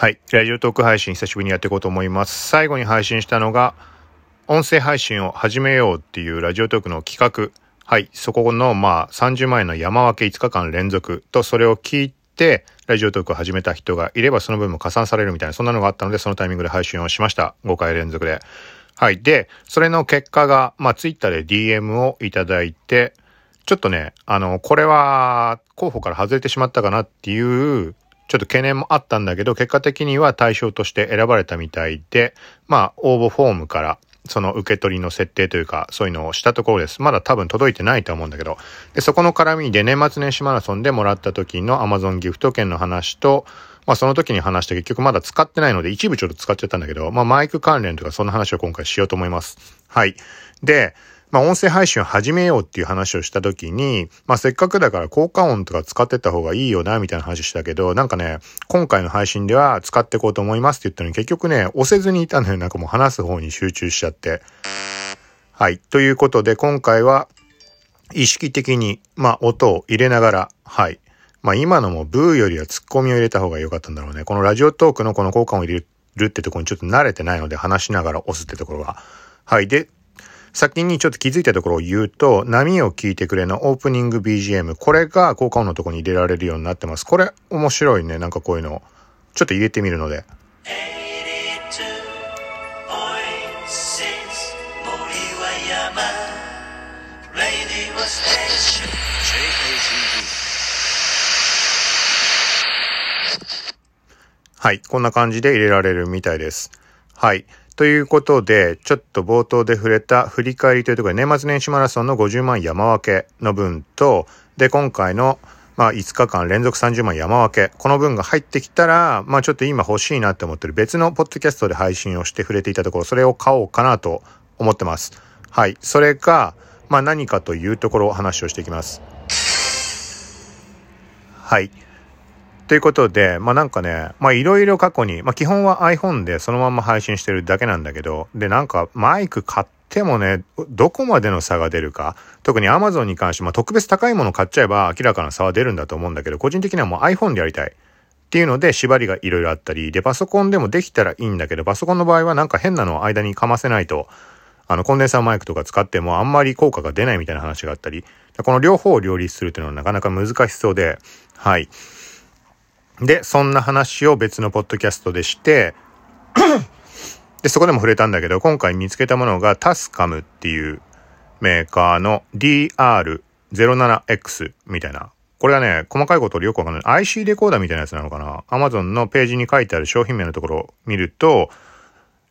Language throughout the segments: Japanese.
はい。ラジオトーク配信久しぶりにやっていこうと思います。最後に配信したのが、音声配信を始めようっていうラジオトークの企画。はい。そこの、まあ、30万円の山分け5日間連続と、それを聞いて、ラジオトークを始めた人がいれば、その分も加算されるみたいな、そんなのがあったので、そのタイミングで配信をしました。5回連続で。はい。で、それの結果が、まあ、ツイッターで DM をいただいて、ちょっとね、あの、これは候補から外れてしまったかなっていうちょっと懸念もあったんだけど、結果的には対象として選ばれたみたいで、まあ、応募フォームから、その受け取りの設定というか、そういうのをしたところです。まだ多分届いてないと思うんだけど、で、そこの絡みで年末年始マラソンでもらった時の Amazon ギフト券の話と、まあその時に話して結局まだ使ってないので一部ちょっと使っちゃったんだけど、まあマイク関連とかそんな話を今回しようと思います。はい。で、まあ、音声配信を始めようっていう話をした時に、まあ、せっかくだから効果音とか使ってた方がいいよな、みたいな話したけど、なんかね、今回の配信では使っていこうと思いますって言ったのに結局ね、押せずにいたのよ。なんかもう話す方に集中しちゃって。はい。ということで、今回は意識的に、まあ、音を入れながら、はい。まあ、今のもブーよりはツッコミを入れた方が良かったんだろうね。このラジオトークのこの効果音を入れるってとこにちょっと慣れてないので話しながら押すってところが。はい。で、先にちょっと気づいたところを言うと、波を聞いてくれのオープニング BGM、これが効果音のとこに入れられるようになってます。これ面白いね。なんかこういうの。ちょっと入れてみるので。はい。こんな感じで入れられるみたいです。はい。ということで、ちょっと冒頭で触れた振り返りというところで、年末年始マラソンの50万山分けの分と、で、今回のまあ5日間連続30万山分け。この分が入ってきたら、まあちょっと今欲しいなって思ってる別のポッドキャストで配信をして触れていたところ、それを買おうかなと思ってます。はい。それが、まあ何かというところを話をしていきます。はい。ということで、まあなんかね、まあいろいろ過去に、まあ基本は iPhone でそのまま配信してるだけなんだけど、でなんかマイク買ってもね、どこまでの差が出るか、特に Amazon に関して、まあ特別高いもの買っちゃえば明らかな差は出るんだと思うんだけど、個人的にはもう iPhone でやりたい。っていうので縛りがいろいろあったり、で、パソコンでもできたらいいんだけど、パソコンの場合はなんか変なのを間にかませないと、あの、コンデンサーマイクとか使ってもあんまり効果が出ないみたいな話があったり、この両方を両立するっていうのはなかなか難しそうで、はい。で、そんな話を別のポッドキャストでしてで、そこでも触れたんだけど、今回見つけたものがタスカムっていうメーカーの DR07X みたいな。これがね、細かいことよくわかんない。IC レコーダーみたいなやつなのかな ?Amazon のページに書いてある商品名のところを見ると、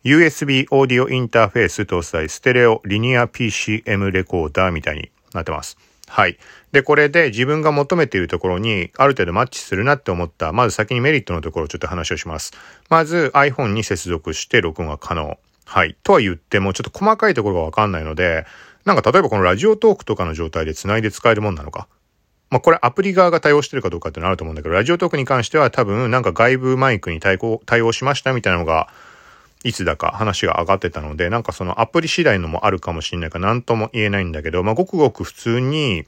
USB オーディオインターフェース搭載ステレオリニア PCM レコーダーみたいになってます。はい。で、これで自分が求めているところにある程度マッチするなって思った、まず先にメリットのところをちょっと話をします。まず iPhone に接続して録音が可能。はい。とは言ってもちょっと細かいところがわかんないので、なんか例えばこのラジオトークとかの状態で繋いで使えるもんなのか。まあこれアプリ側が対応してるかどうかってのあると思うんだけど、ラジオトークに関しては多分なんか外部マイクに対応対応しましたみたいなのがいつだか話が上がってたので、なんかそのアプリ次第のもあるかもしれないから何とも言えないんだけど、まあごくごく普通に、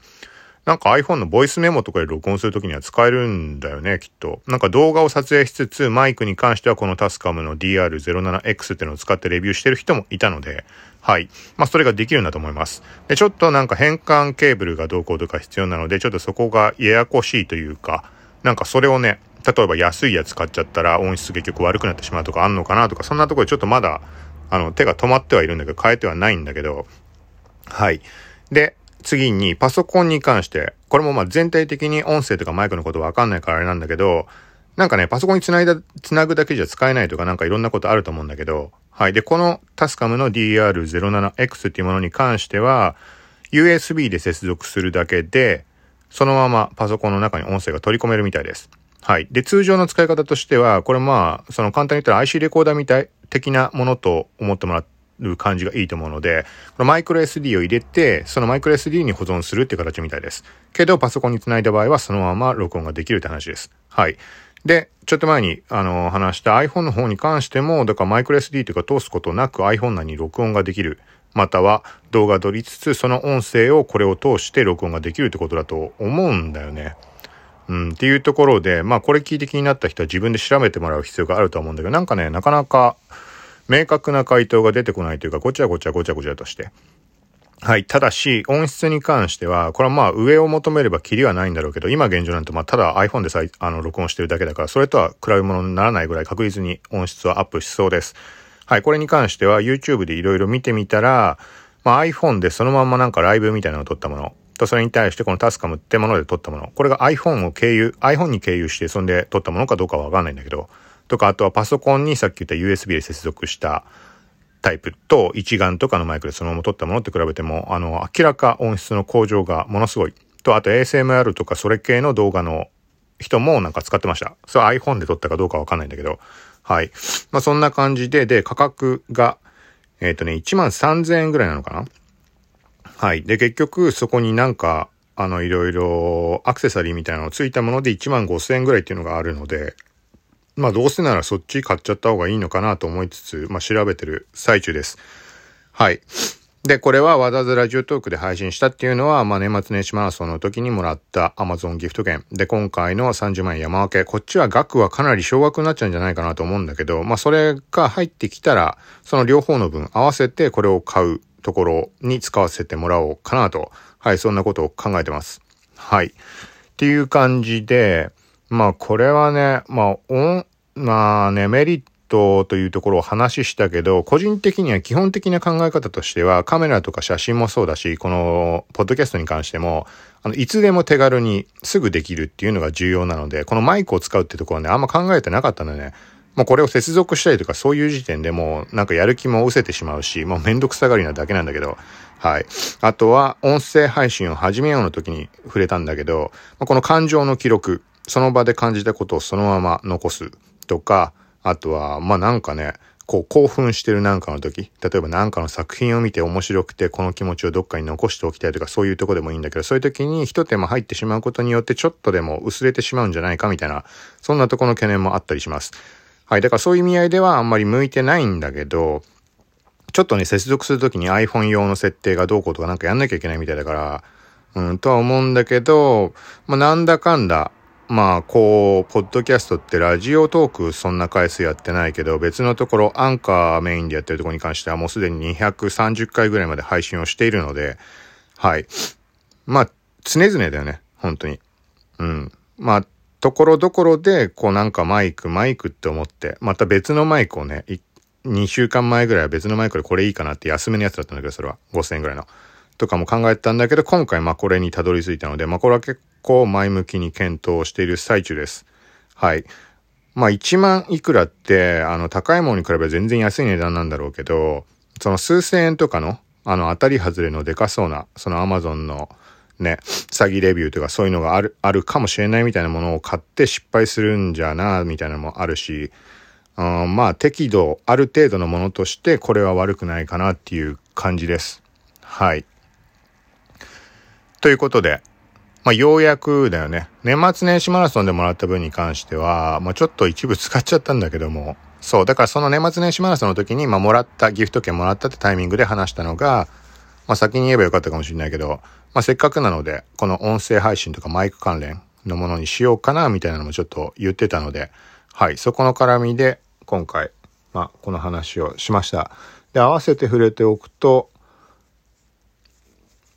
なんか iPhone のボイスメモとかで録音するときには使えるんだよね、きっと。なんか動画を撮影しつつ、マイクに関してはこのタスカムの DR07X っていうのを使ってレビューしてる人もいたので、はい。まあ、それができるんだと思います。で、ちょっとなんか変換ケーブルがどうこうとか必要なので、ちょっとそこがややこしいというか、なんかそれをね、例えば安いやつ買っちゃったら音質結局悪くなってしまうとかあんのかなとか、そんなところでちょっとまだ、あの、手が止まってはいるんだけど、変えてはないんだけど、はい。で、次にパソコンに関して、これもまあ全体的に音声とかマイクのことわかんないからあれなんだけど、なんかね、パソコンにつないだ、つなぐだけじゃ使えないとかなんかいろんなことあると思うんだけど、はい。で、このタスカムの DR07X っていうものに関しては、USB で接続するだけで、そのままパソコンの中に音声が取り込めるみたいです。はい。で、通常の使い方としては、これまあ、その簡単に言ったら IC レコーダーみたい、的なものと思ってもらう感じがいいと思うので、このマイクロ SD を入れて、そのマイクロ SD に保存するっていう形みたいです。けど、パソコンにつないだ場合はそのまま録音ができるって話です。はい。で、ちょっと前に、あの、話した iPhone の方に関しても、だからマイクロ SD というか通すことなく iPhone 内に録音ができる。または動画撮りつつ、その音声をこれを通して録音ができるってことだと思うんだよね。うん、っていうところで、まあこれ聞いて気になった人は自分で調べてもらう必要があると思うんだけど、なんかね、なかなか明確な回答が出てこないというか、ごちゃごちゃごちゃごちゃとして。はい。ただし、音質に関しては、これはまあ上を求めればキリはないんだろうけど、今現状なんてまあただ iPhone でさあの録音してるだけだから、それとは比べ物にならないぐらい確実に音質はアップしそうです。はい。これに関しては YouTube でいろいろ見てみたら、まあ iPhone でそのまんまなんかライブみたいなのを撮ったもの。と、それに対してこのタスカムってもので撮ったもの。これが iPhone を経由、iPhone に経由してそんで撮ったものかどうかはわかんないんだけど、とか、あとはパソコンにさっき言った USB で接続したタイプと一眼とかのマイクでそのまま撮ったものって比べても、あの、明らか音質の向上がものすごい。と、あと ASMR とかそれ系の動画の人もなんか使ってました。それは iPhone で撮ったかどうかわかんないんだけど。はい。まあそんな感じで、で、価格が、えっ、ー、とね、1万3000円ぐらいなのかなはい。で、結局そこになんか、あの、いろいろアクセサリーみたいなのついたもので1万5000円ぐらいっていうのがあるので、まあどうせならそっち買っちゃった方がいいのかなと思いつつ、まあ調べてる最中です。はい。で、これはわざわざラジオトークで配信したっていうのは、まあ年末年始マラソンの時にもらった Amazon ギフト券。で、今回の30万円山分け。こっちは額はかなり少額になっちゃうんじゃないかなと思うんだけど、まあそれが入ってきたら、その両方の分合わせてこれを買うところに使わせてもらおうかなと。はい、そんなことを考えてます。はい。っていう感じで、まあこれはね、まあ、まあね、メリットというところを話したけど、個人的には基本的な考え方としては、カメラとか写真もそうだし、この、ポッドキャストに関しても、あの、いつでも手軽にすぐできるっていうのが重要なので、このマイクを使うってところはね、あんま考えてなかったのでね、もうこれを接続したりとかそういう時点でもうなんかやる気も失せてしまうし、もうめんどくさがりなだけなんだけど、はい。あとは音声配信を始めようの時に触れたんだけど、まあこの感情の記録、その場で感じたことをそのまま残す。とか、あとは、まあなんかね、こう興奮してるなんかの時、例えばなんかの作品を見て面白くてこの気持ちをどっかに残しておきたいとかそういうとこでもいいんだけど、そういう時に一手間入ってしまうことによってちょっとでも薄れてしまうんじゃないかみたいな、そんなとこの懸念もあったりします。はい。だからそういう意味合いではあんまり向いてないんだけど、ちょっとね、接続するときに iPhone 用の設定がどうこうとかなんかやんなきゃいけないみたいだから、うん、とは思うんだけど、まあ、なんだかんだ、まあ、こう、ポッドキャストってラジオトークそんな回数やってないけど、別のところ、アンカーメインでやってるところに関してはもうすでに230回ぐらいまで配信をしているので、はい。まあ、常々だよね、本当に。うん。まあ、ところどころで、こうなんかマイク、マイクって思って、また別のマイクをね、2週間前ぐらいは別のマイクでこれいいかなって安めのやつだったんだけど、それは。5000円ぐらいの。とかも考えたんだけど、今回まあこれにたどり着いたので、まあこれは結構前向きに検討している最中です。はい。まあ1万いくらって、あの高いものに比べば全然安い値段なんだろうけど、その数千円とかの、あの当たり外れのでかそうな、その Amazon のね、詐欺レビューとかそういうのがある、あるかもしれないみたいなものを買って失敗するんじゃな、みたいなのもあるし、うん、まあ適度、ある程度のものとしてこれは悪くないかなっていう感じです。はい。ということで、まあ、ようやくだよね。年末年始マラソンでもらった分に関しては、まあ、ちょっと一部使っちゃったんだけども、そう、だからその年末年始マラソンの時に、まあ、もらった、ギフト券もらったってタイミングで話したのが、まあ、先に言えばよかったかもしれないけど、まあ、せっかくなので、この音声配信とかマイク関連のものにしようかな、みたいなのもちょっと言ってたので、はい、そこの絡みで、今回、まあ、この話をしました。で、合わせて触れておくと、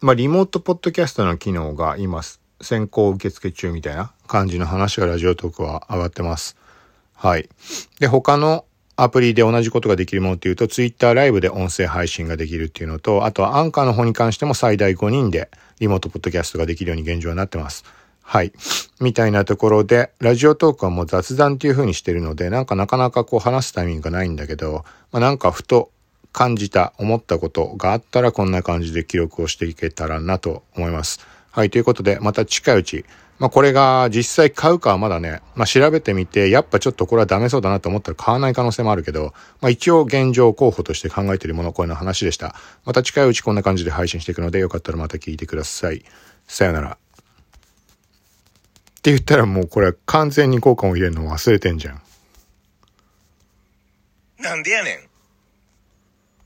まあ、リモートポッドキャストの機能が今、先行受付中みたいな感じの話がラジオトークは上がってます。はい。で、他のアプリで同じことができるものっていうと、Twitter ライブで音声配信ができるっていうのと、あとはアンカーの方に関しても最大5人でリモートポッドキャストができるように現状はなってます。はい。みたいなところで、ラジオトークはもう雑談っていう風にしてるので、なんかなかなかこう話すタイミングがないんだけど、まあ、なんかふと感じた、思ったことがあったらこんな感じで記録をしていけたらなと思います。はい、ということで、また近いうち、まあこれが実際買うかはまだね、まあ調べてみて、やっぱちょっとこれはダメそうだなと思ったら買わない可能性もあるけど、まあ一応現状候補として考えているもの、これの話でした。また近いうちこんな感じで配信していくので、よかったらまた聞いてください。さよなら。って言ったらもうこれ完全に効果を入れるの忘れてんじゃん。なんでやねん。